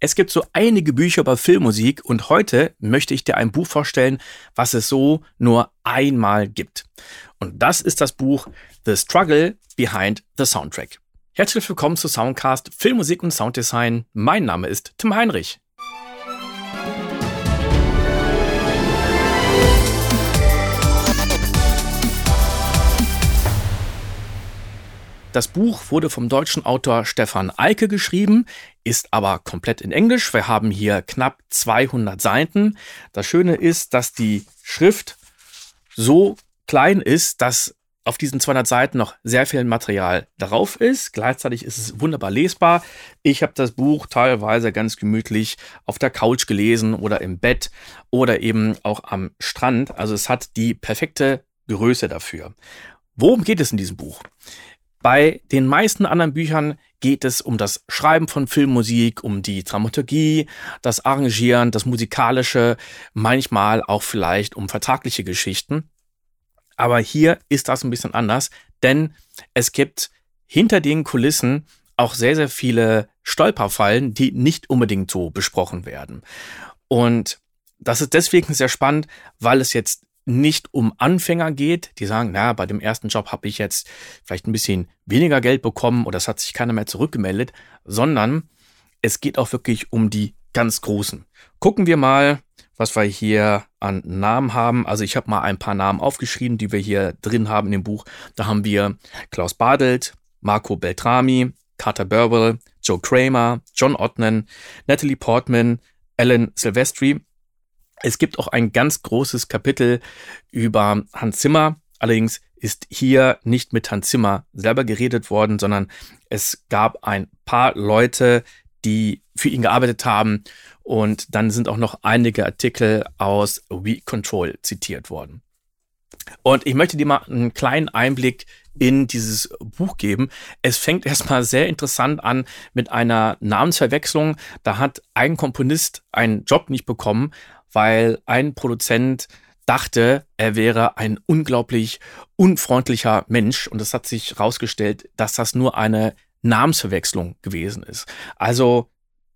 Es gibt so einige Bücher über Filmmusik und heute möchte ich dir ein Buch vorstellen, was es so nur einmal gibt. Und das ist das Buch The Struggle Behind the Soundtrack. Herzlich willkommen zu Soundcast Filmmusik und Sounddesign. Mein Name ist Tim Heinrich. Das Buch wurde vom deutschen Autor Stefan Eike geschrieben, ist aber komplett in Englisch. Wir haben hier knapp 200 Seiten. Das Schöne ist, dass die Schrift so klein ist, dass auf diesen 200 Seiten noch sehr viel Material drauf ist. Gleichzeitig ist es wunderbar lesbar. Ich habe das Buch teilweise ganz gemütlich auf der Couch gelesen oder im Bett oder eben auch am Strand. Also es hat die perfekte Größe dafür. Worum geht es in diesem Buch? Bei den meisten anderen Büchern geht es um das Schreiben von Filmmusik, um die Dramaturgie, das Arrangieren, das Musikalische, manchmal auch vielleicht um vertragliche Geschichten. Aber hier ist das ein bisschen anders, denn es gibt hinter den Kulissen auch sehr, sehr viele Stolperfallen, die nicht unbedingt so besprochen werden. Und das ist deswegen sehr spannend, weil es jetzt nicht um Anfänger geht, die sagen, na, bei dem ersten Job habe ich jetzt vielleicht ein bisschen weniger Geld bekommen oder es hat sich keiner mehr zurückgemeldet, sondern es geht auch wirklich um die ganz Großen. Gucken wir mal, was wir hier an Namen haben. Also ich habe mal ein paar Namen aufgeschrieben, die wir hier drin haben in dem Buch. Da haben wir Klaus Badelt, Marco Beltrami, Carter Burwell, Joe Kramer, John Ottman, Natalie Portman, Alan Silvestri es gibt auch ein ganz großes Kapitel über Hans Zimmer. Allerdings ist hier nicht mit Hans Zimmer selber geredet worden, sondern es gab ein paar Leute, die für ihn gearbeitet haben. Und dann sind auch noch einige Artikel aus We Control zitiert worden. Und ich möchte dir mal einen kleinen Einblick in dieses Buch geben. Es fängt erstmal sehr interessant an mit einer Namensverwechslung. Da hat ein Komponist einen Job nicht bekommen, weil ein Produzent dachte, er wäre ein unglaublich unfreundlicher Mensch und es hat sich herausgestellt, dass das nur eine Namensverwechslung gewesen ist. Also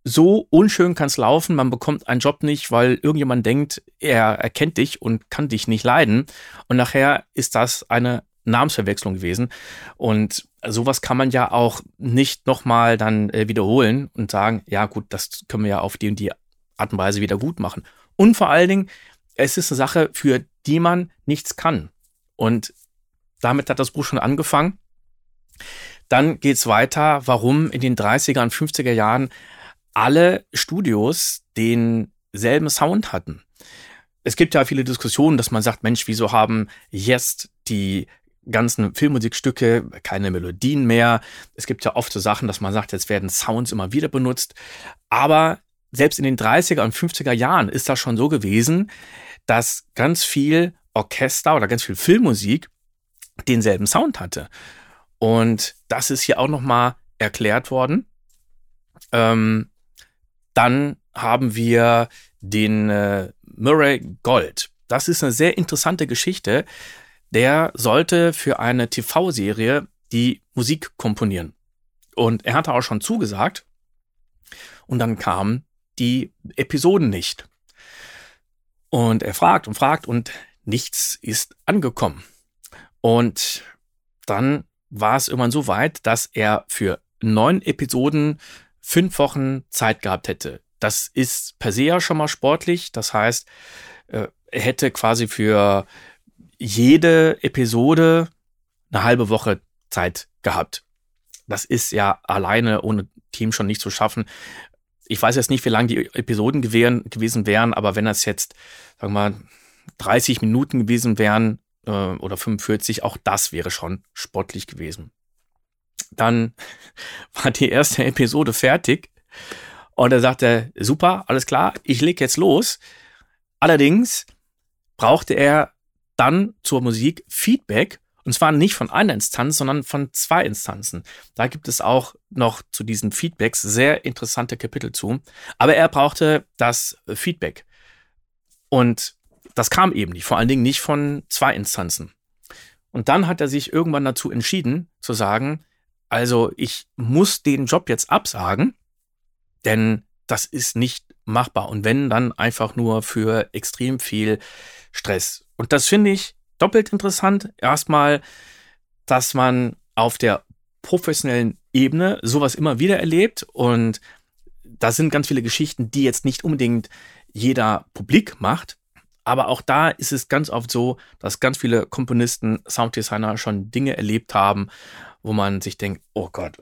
so unschön kann es laufen, man bekommt einen Job nicht, weil irgendjemand denkt, er erkennt dich und kann dich nicht leiden und nachher ist das eine Namensverwechslung gewesen und sowas kann man ja auch nicht nochmal dann äh, wiederholen und sagen, ja gut, das können wir ja auf die und die Art und Weise wieder gut machen. Und vor allen Dingen, es ist eine Sache, für die man nichts kann. Und damit hat das Buch schon angefangen. Dann geht es weiter, warum in den 30er und 50er Jahren alle Studios denselben Sound hatten. Es gibt ja viele Diskussionen, dass man sagt, Mensch, wieso haben jetzt die ganzen Filmmusikstücke keine Melodien mehr? Es gibt ja oft so Sachen, dass man sagt, jetzt werden Sounds immer wieder benutzt. Aber selbst in den 30er und 50er Jahren ist das schon so gewesen, dass ganz viel Orchester oder ganz viel Filmmusik denselben Sound hatte. Und das ist hier auch nochmal erklärt worden. Ähm, dann haben wir den äh, Murray Gold. Das ist eine sehr interessante Geschichte. Der sollte für eine TV-Serie die Musik komponieren. Und er hatte auch schon zugesagt. Und dann kam die Episoden nicht. Und er fragt und fragt und nichts ist angekommen. Und dann war es irgendwann so weit, dass er für neun Episoden fünf Wochen Zeit gehabt hätte. Das ist per se ja schon mal sportlich. Das heißt, äh, er hätte quasi für jede Episode eine halbe Woche Zeit gehabt. Das ist ja alleine ohne Team schon nicht zu schaffen ich weiß jetzt nicht, wie lang die Episoden gewähren, gewesen wären, aber wenn das jetzt, sagen wir mal, 30 Minuten gewesen wären äh, oder 45, auch das wäre schon sportlich gewesen. Dann war die erste Episode fertig und er sagte, super, alles klar, ich leg jetzt los. Allerdings brauchte er dann zur Musik Feedback und zwar nicht von einer Instanz, sondern von zwei Instanzen. Da gibt es auch noch zu diesen Feedbacks sehr interessante Kapitel zu. Aber er brauchte das Feedback. Und das kam eben nicht, vor allen Dingen nicht von zwei Instanzen. Und dann hat er sich irgendwann dazu entschieden, zu sagen, also ich muss den Job jetzt absagen, denn das ist nicht machbar. Und wenn, dann einfach nur für extrem viel Stress. Und das finde ich doppelt interessant. Erstmal, dass man auf der professionellen Ebene sowas immer wieder erlebt und da sind ganz viele Geschichten, die jetzt nicht unbedingt jeder publik macht. Aber auch da ist es ganz oft so, dass ganz viele Komponisten, Sounddesigner schon Dinge erlebt haben, wo man sich denkt, oh Gott,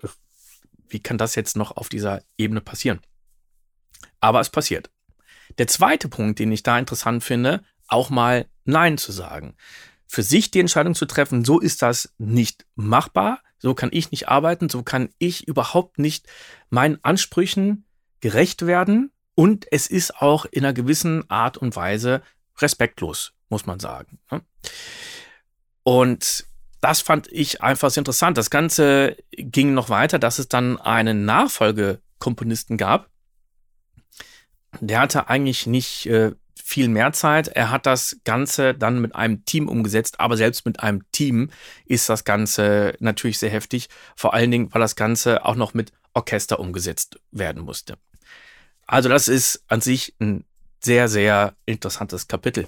wie kann das jetzt noch auf dieser Ebene passieren? Aber es passiert. Der zweite Punkt, den ich da interessant finde, auch mal Nein zu sagen. Für sich die Entscheidung zu treffen, so ist das nicht machbar, so kann ich nicht arbeiten, so kann ich überhaupt nicht meinen Ansprüchen gerecht werden und es ist auch in einer gewissen Art und Weise respektlos, muss man sagen. Ne? Und das fand ich einfach sehr interessant. Das Ganze ging noch weiter, dass es dann einen Nachfolgekomponisten gab. Der hatte eigentlich nicht äh, viel mehr Zeit. Er hat das Ganze dann mit einem Team umgesetzt, aber selbst mit einem Team ist das Ganze natürlich sehr heftig. Vor allen Dingen, weil das Ganze auch noch mit Orchester umgesetzt werden musste. Also das ist an sich ein sehr, sehr interessantes Kapitel.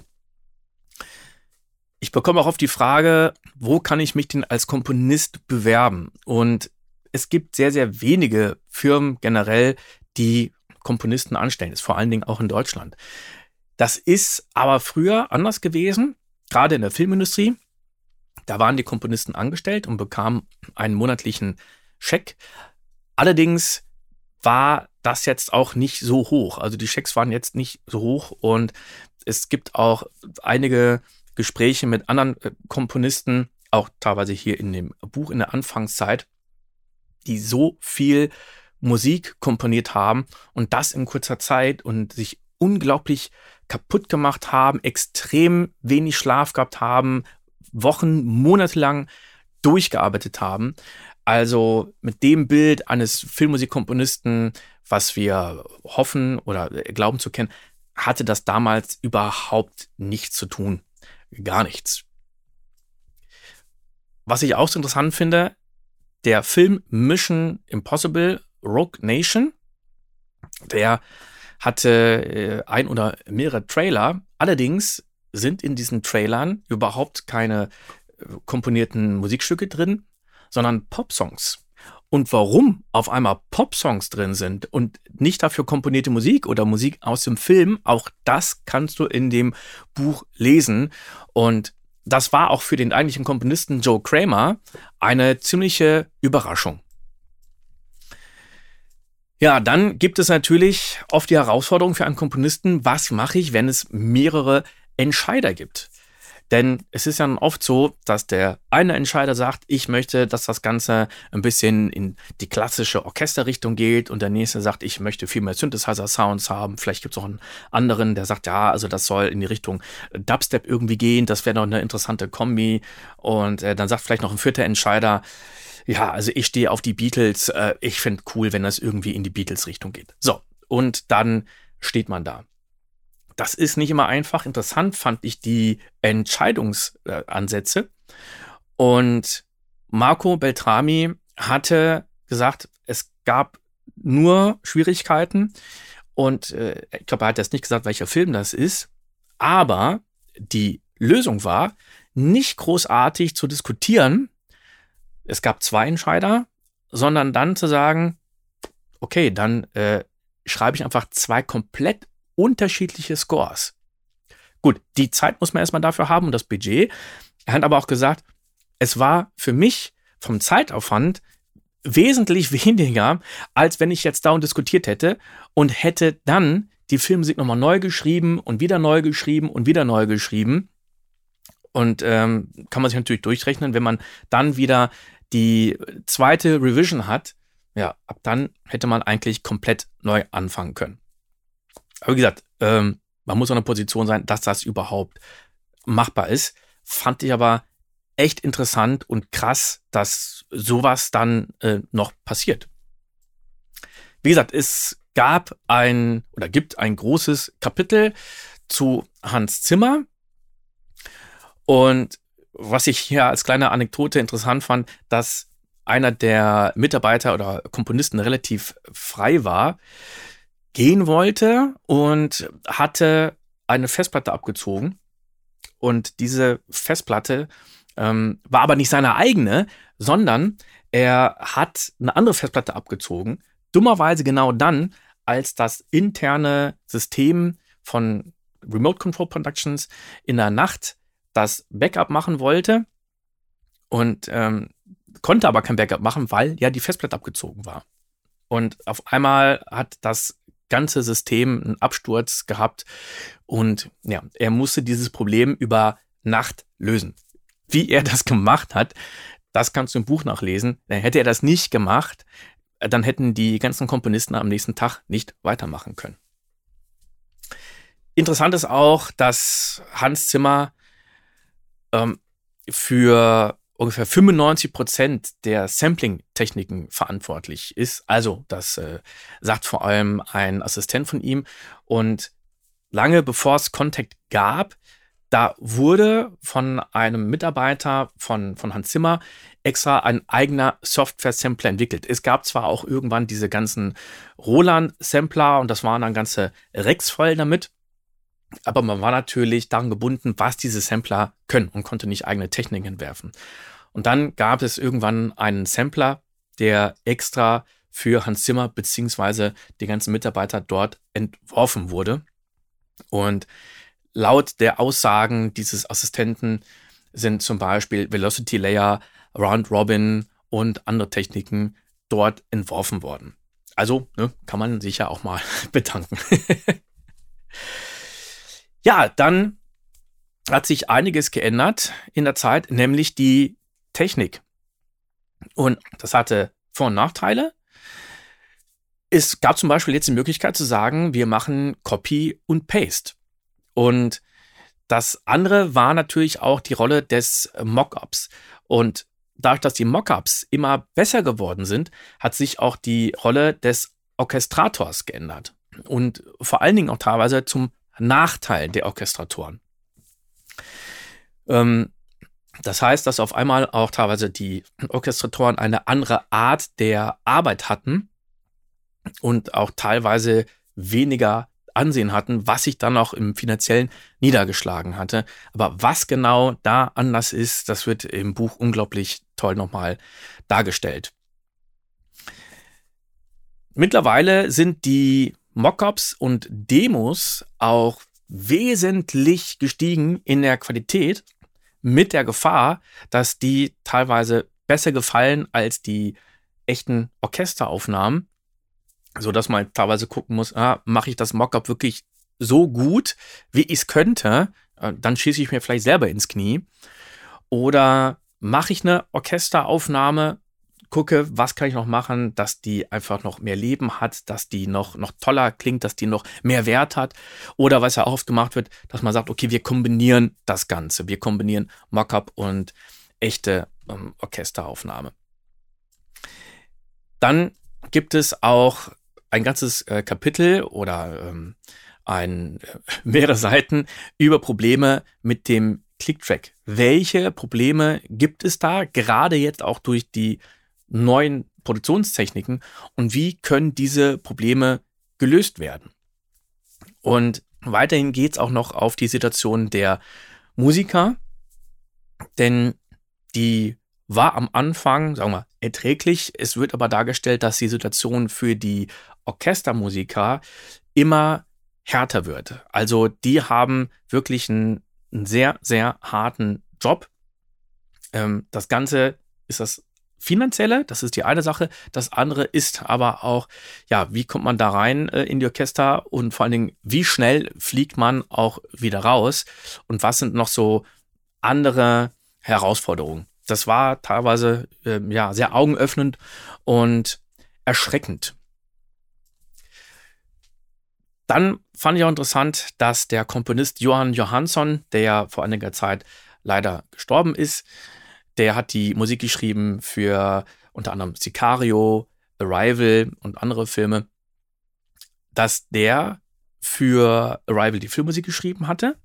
Ich bekomme auch oft die Frage, wo kann ich mich denn als Komponist bewerben? Und es gibt sehr, sehr wenige Firmen generell, die Komponisten anstellen. Ist vor allen Dingen auch in Deutschland. Das ist aber früher anders gewesen, gerade in der Filmindustrie. Da waren die Komponisten angestellt und bekamen einen monatlichen Scheck. Allerdings war das jetzt auch nicht so hoch. Also die Schecks waren jetzt nicht so hoch und es gibt auch einige Gespräche mit anderen äh, Komponisten, auch teilweise hier in dem Buch in der Anfangszeit, die so viel Musik komponiert haben und das in kurzer Zeit und sich unglaublich kaputt gemacht haben, extrem wenig Schlaf gehabt haben, Wochen, Monate lang durchgearbeitet haben. Also mit dem Bild eines Filmmusikkomponisten, was wir hoffen oder glauben zu kennen, hatte das damals überhaupt nichts zu tun. Gar nichts. Was ich auch so interessant finde, der Film Mission Impossible Rogue Nation, der hatte äh, ein oder mehrere Trailer. Allerdings sind in diesen Trailern überhaupt keine äh, komponierten Musikstücke drin, sondern Popsongs. Und warum auf einmal Popsongs drin sind und nicht dafür komponierte Musik oder Musik aus dem Film, auch das kannst du in dem Buch lesen. Und das war auch für den eigentlichen Komponisten Joe Kramer eine ziemliche Überraschung. Ja, dann gibt es natürlich oft die Herausforderung für einen Komponisten, was mache ich, wenn es mehrere Entscheider gibt? Denn es ist ja oft so, dass der eine Entscheider sagt, ich möchte, dass das Ganze ein bisschen in die klassische Orchesterrichtung geht und der nächste sagt, ich möchte viel mehr Synthesizer-Sounds haben. Vielleicht gibt es auch einen anderen, der sagt, ja, also das soll in die Richtung Dubstep irgendwie gehen, das wäre noch eine interessante Kombi. Und äh, dann sagt vielleicht noch ein vierter Entscheider, ja, also ich stehe auf die Beatles, äh, ich finde cool, wenn das irgendwie in die Beatles-Richtung geht. So, und dann steht man da. Das ist nicht immer einfach. Interessant fand ich die Entscheidungsansätze. Und Marco Beltrami hatte gesagt, es gab nur Schwierigkeiten. Und äh, ich glaube, er hat jetzt nicht gesagt, welcher Film das ist. Aber die Lösung war, nicht großartig zu diskutieren. Es gab zwei Entscheider, sondern dann zu sagen, okay, dann äh, schreibe ich einfach zwei komplett unterschiedliche Scores. Gut, die Zeit muss man erstmal dafür haben und das Budget. Er hat aber auch gesagt, es war für mich vom Zeitaufwand wesentlich weniger, als wenn ich jetzt da und diskutiert hätte und hätte dann die Filmmusik nochmal neu geschrieben und wieder neu geschrieben und wieder neu geschrieben. Und ähm, kann man sich natürlich durchrechnen, wenn man dann wieder die zweite Revision hat, ja, ab dann hätte man eigentlich komplett neu anfangen können. Aber wie gesagt, ähm, man muss in einer Position sein, dass das überhaupt machbar ist. Fand ich aber echt interessant und krass, dass sowas dann äh, noch passiert. Wie gesagt, es gab ein oder gibt ein großes Kapitel zu Hans Zimmer. Und was ich hier als kleine Anekdote interessant fand, dass einer der Mitarbeiter oder Komponisten relativ frei war gehen wollte und hatte eine Festplatte abgezogen. Und diese Festplatte ähm, war aber nicht seine eigene, sondern er hat eine andere Festplatte abgezogen. Dummerweise genau dann, als das interne System von Remote Control Productions in der Nacht das Backup machen wollte und ähm, konnte aber kein Backup machen, weil ja die Festplatte abgezogen war. Und auf einmal hat das ganze System einen Absturz gehabt und ja, er musste dieses Problem über Nacht lösen. Wie er das gemacht hat, das kannst du im Buch nachlesen. Hätte er das nicht gemacht, dann hätten die ganzen Komponisten am nächsten Tag nicht weitermachen können. Interessant ist auch, dass Hans Zimmer ähm, für ungefähr 95 Prozent der Sampling-Techniken verantwortlich ist. Also, das äh, sagt vor allem ein Assistent von ihm. Und lange bevor es Contact gab, da wurde von einem Mitarbeiter von, von Hans Zimmer extra ein eigener Software-Sampler entwickelt. Es gab zwar auch irgendwann diese ganzen Roland-Sampler und das waren dann ganze Rex voll damit. Aber man war natürlich daran gebunden, was diese Sampler können und konnte nicht eigene Techniken entwerfen. Und dann gab es irgendwann einen Sampler, der extra für Hans Zimmer beziehungsweise die ganzen Mitarbeiter dort entworfen wurde. Und laut der Aussagen dieses Assistenten sind zum Beispiel Velocity Layer, Round Robin und andere Techniken dort entworfen worden. Also ne, kann man sich ja auch mal bedanken. Ja, dann hat sich einiges geändert in der Zeit, nämlich die Technik. Und das hatte Vor- und Nachteile. Es gab zum Beispiel jetzt die Möglichkeit zu sagen, wir machen Copy und Paste. Und das andere war natürlich auch die Rolle des Mockups. Und dadurch, dass die Mockups immer besser geworden sind, hat sich auch die Rolle des Orchestrators geändert. Und vor allen Dingen auch teilweise zum Nachteil der Orchestratoren. Ähm, das heißt, dass auf einmal auch teilweise die Orchestratoren eine andere Art der Arbeit hatten und auch teilweise weniger Ansehen hatten, was sich dann auch im finanziellen niedergeschlagen hatte. Aber was genau da anders ist, das wird im Buch unglaublich toll nochmal dargestellt. Mittlerweile sind die Mockups und Demos auch wesentlich gestiegen in der Qualität mit der Gefahr, dass die teilweise besser gefallen als die echten Orchesteraufnahmen, so dass man teilweise gucken muss, ah, mache ich das Mockup wirklich so gut, wie ich es könnte, äh, dann schieße ich mir vielleicht selber ins Knie. Oder mache ich eine Orchesteraufnahme gucke, was kann ich noch machen, dass die einfach noch mehr Leben hat, dass die noch, noch toller klingt, dass die noch mehr Wert hat. Oder was ja auch oft gemacht wird, dass man sagt, okay, wir kombinieren das Ganze. Wir kombinieren Mockup und echte ähm, Orchesteraufnahme. Dann gibt es auch ein ganzes äh, Kapitel oder ähm, ein, äh, mehrere Seiten über Probleme mit dem Clicktrack. Welche Probleme gibt es da, gerade jetzt auch durch die neuen Produktionstechniken und wie können diese Probleme gelöst werden. Und weiterhin geht es auch noch auf die Situation der Musiker, denn die war am Anfang, sagen wir, erträglich. Es wird aber dargestellt, dass die Situation für die Orchestermusiker immer härter wird. Also die haben wirklich einen, einen sehr, sehr harten Job. Ähm, das Ganze ist das finanzielle, das ist die eine Sache. Das andere ist aber auch, ja, wie kommt man da rein äh, in die Orchester und vor allen Dingen, wie schnell fliegt man auch wieder raus und was sind noch so andere Herausforderungen. Das war teilweise äh, ja sehr augenöffnend und erschreckend. Dann fand ich auch interessant, dass der Komponist Johann Johansson, der ja vor einiger Zeit leider gestorben ist, der hat die Musik geschrieben für unter anderem Sicario, Arrival und andere Filme, dass der für Arrival die Filmmusik geschrieben hatte,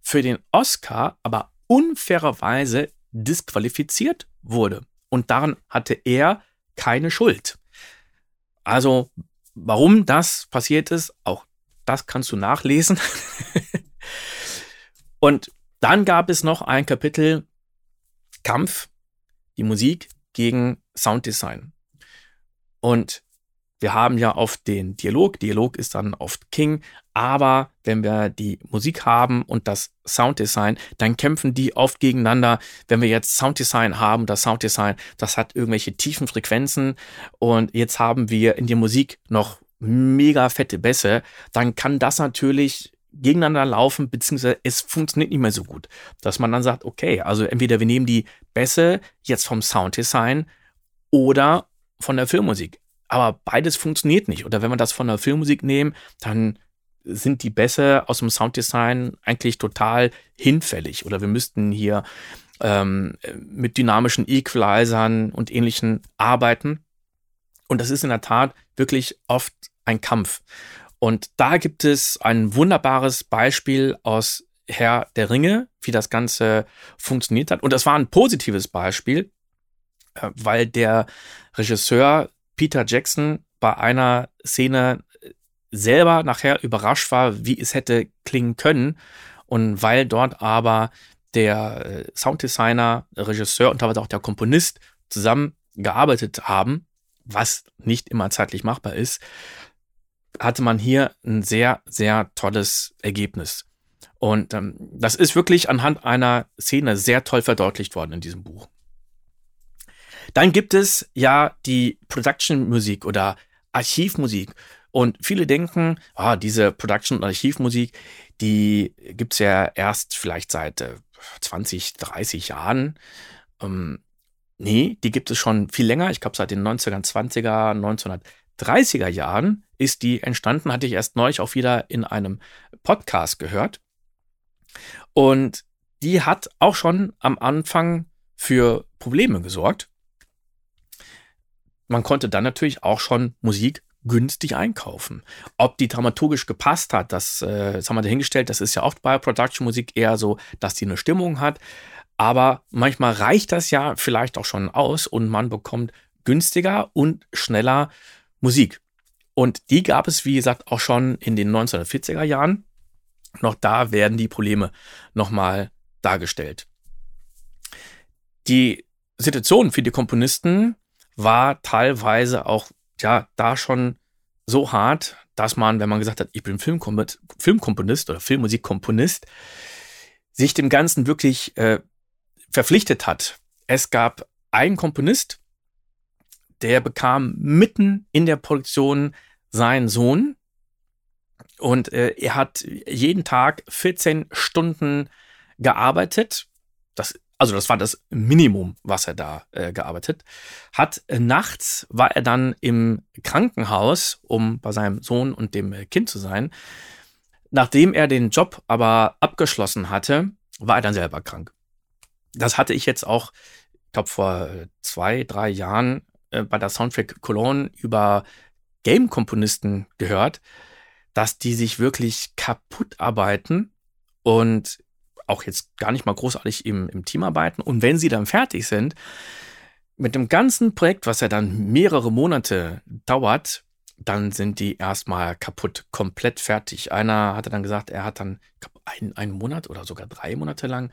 für den Oscar aber unfairerweise disqualifiziert wurde. Und daran hatte er keine Schuld. Also warum das passiert ist, auch das kannst du nachlesen. und dann gab es noch ein Kapitel Kampf, die Musik gegen Sounddesign. Und wir haben ja oft den Dialog. Dialog ist dann oft King. Aber wenn wir die Musik haben und das Sounddesign, dann kämpfen die oft gegeneinander. Wenn wir jetzt Sounddesign haben, das Sounddesign, das hat irgendwelche tiefen Frequenzen. Und jetzt haben wir in der Musik noch mega fette Bässe. Dann kann das natürlich gegeneinander laufen, beziehungsweise es funktioniert nicht mehr so gut. Dass man dann sagt, okay, also entweder wir nehmen die Bässe jetzt vom Sounddesign oder von der Filmmusik. Aber beides funktioniert nicht. Oder wenn wir das von der Filmmusik nehmen, dann sind die Bässe aus dem Sounddesign eigentlich total hinfällig. Oder wir müssten hier ähm, mit dynamischen Equalizern und ähnlichen arbeiten. Und das ist in der Tat wirklich oft ein Kampf. Und da gibt es ein wunderbares Beispiel aus Herr der Ringe, wie das Ganze funktioniert hat. Und das war ein positives Beispiel, äh, weil der Regisseur Peter Jackson bei einer Szene selber nachher überrascht war, wie es hätte klingen können. Und weil dort aber der äh, Sounddesigner, Regisseur und teilweise auch der Komponist zusammengearbeitet haben, was nicht immer zeitlich machbar ist, hatte man hier ein sehr, sehr tolles Ergebnis. Und ähm, das ist wirklich anhand einer Szene sehr toll verdeutlicht worden in diesem Buch. Dann gibt es ja die Production-Musik oder Archivmusik. Und viele denken, ah, diese Production- und Archivmusik, die gibt's ja erst vielleicht seit äh, 20, 30 Jahren. Ähm, nee, die gibt es schon viel länger. Ich glaube, seit den 1920er, 1930er Jahren ist die entstanden. Hatte ich erst neulich auch wieder in einem Podcast gehört. Und die hat auch schon am Anfang für Probleme gesorgt man konnte dann natürlich auch schon Musik günstig einkaufen. Ob die dramaturgisch gepasst hat, das, äh, das haben wir dahingestellt. Das ist ja oft bei Production-Musik eher so, dass die eine Stimmung hat. Aber manchmal reicht das ja vielleicht auch schon aus und man bekommt günstiger und schneller Musik. Und die gab es, wie gesagt, auch schon in den 1940er Jahren. Noch da werden die Probleme nochmal dargestellt. Die Situation für die Komponisten war teilweise auch, ja, da schon so hart, dass man, wenn man gesagt hat, ich bin Filmkomponist oder Filmmusikkomponist, sich dem Ganzen wirklich äh, verpflichtet hat. Es gab einen Komponist, der bekam mitten in der Produktion seinen Sohn und äh, er hat jeden Tag 14 Stunden gearbeitet. Das also das war das Minimum, was er da äh, gearbeitet hat. Äh, nachts war er dann im Krankenhaus, um bei seinem Sohn und dem äh, Kind zu sein. Nachdem er den Job aber abgeschlossen hatte, war er dann selber krank. Das hatte ich jetzt auch, ich glaube, vor äh, zwei, drei Jahren äh, bei der Soundtrack Cologne über Game-Komponisten gehört, dass die sich wirklich kaputt arbeiten und auch jetzt gar nicht mal großartig im, im Team arbeiten. Und wenn sie dann fertig sind, mit dem ganzen Projekt, was ja dann mehrere Monate dauert, dann sind die erstmal kaputt, komplett fertig. Einer hatte dann gesagt, er hat dann einen, einen Monat oder sogar drei Monate lang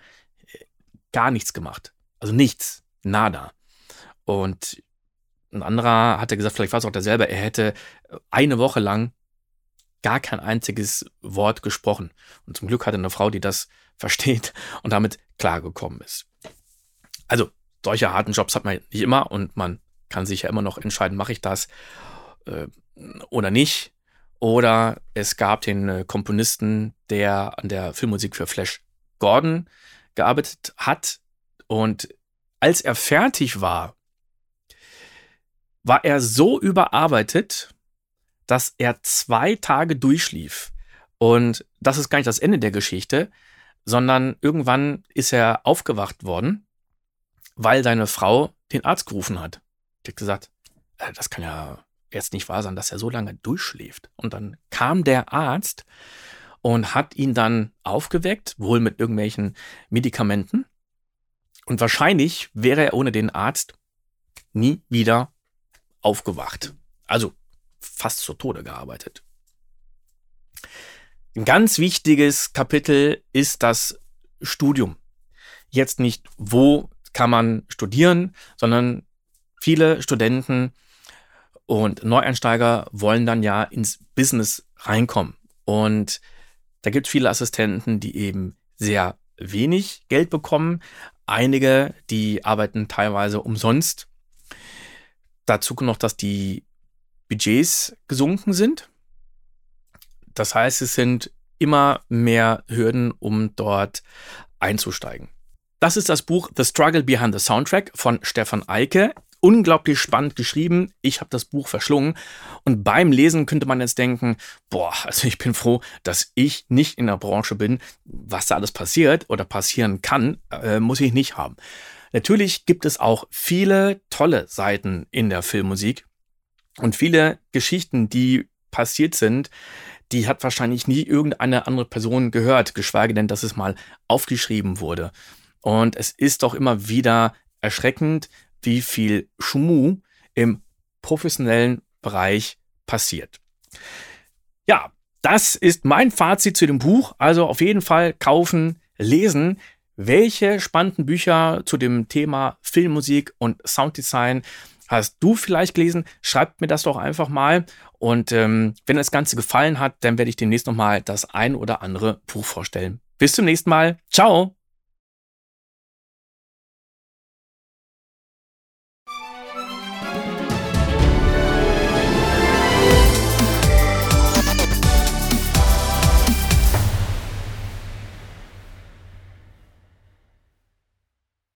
äh, gar nichts gemacht. Also nichts, nada. Und ein anderer hatte gesagt, vielleicht war es auch derselbe, er hätte eine Woche lang gar kein einziges Wort gesprochen. Und zum Glück hatte eine Frau, die das versteht und damit klargekommen ist. Also, solche harten Jobs hat man nicht immer und man kann sich ja immer noch entscheiden, mache ich das äh, oder nicht. Oder es gab den äh, Komponisten, der an der Filmmusik für Flash Gordon gearbeitet hat. Und als er fertig war, war er so überarbeitet, dass er zwei Tage durchschlief. Und das ist gar nicht das Ende der Geschichte, sondern irgendwann ist er aufgewacht worden, weil seine Frau den Arzt gerufen hat. Die hat gesagt, äh, das kann ja jetzt nicht wahr sein, dass er so lange durchschläft. Und dann kam der Arzt und hat ihn dann aufgeweckt, wohl mit irgendwelchen Medikamenten. Und wahrscheinlich wäre er ohne den Arzt nie wieder aufgewacht. Also fast zu Tode gearbeitet. Ein ganz wichtiges Kapitel ist das Studium. Jetzt nicht, wo kann man studieren, sondern viele Studenten und Neueinsteiger wollen dann ja ins Business reinkommen. Und da gibt es viele Assistenten, die eben sehr wenig Geld bekommen. Einige, die arbeiten teilweise umsonst. Dazu noch, dass die Budgets gesunken sind. Das heißt, es sind immer mehr Hürden, um dort einzusteigen. Das ist das Buch The Struggle Behind the Soundtrack von Stefan Eike unglaublich spannend geschrieben. Ich habe das Buch verschlungen und beim Lesen könnte man jetzt denken, boah, also ich bin froh, dass ich nicht in der Branche bin. Was da alles passiert oder passieren kann, äh, muss ich nicht haben. Natürlich gibt es auch viele tolle Seiten in der Filmmusik und viele Geschichten, die passiert sind, die hat wahrscheinlich nie irgendeine andere Person gehört, geschweige denn, dass es mal aufgeschrieben wurde. Und es ist doch immer wieder erschreckend, wie viel Schmu im professionellen Bereich passiert. Ja, das ist mein Fazit zu dem Buch. Also auf jeden Fall kaufen, lesen. Welche spannenden Bücher zu dem Thema Filmmusik und Sounddesign hast du vielleicht gelesen? Schreibt mir das doch einfach mal. Und ähm, wenn das Ganze gefallen hat, dann werde ich demnächst nochmal das ein oder andere Buch vorstellen. Bis zum nächsten Mal. Ciao!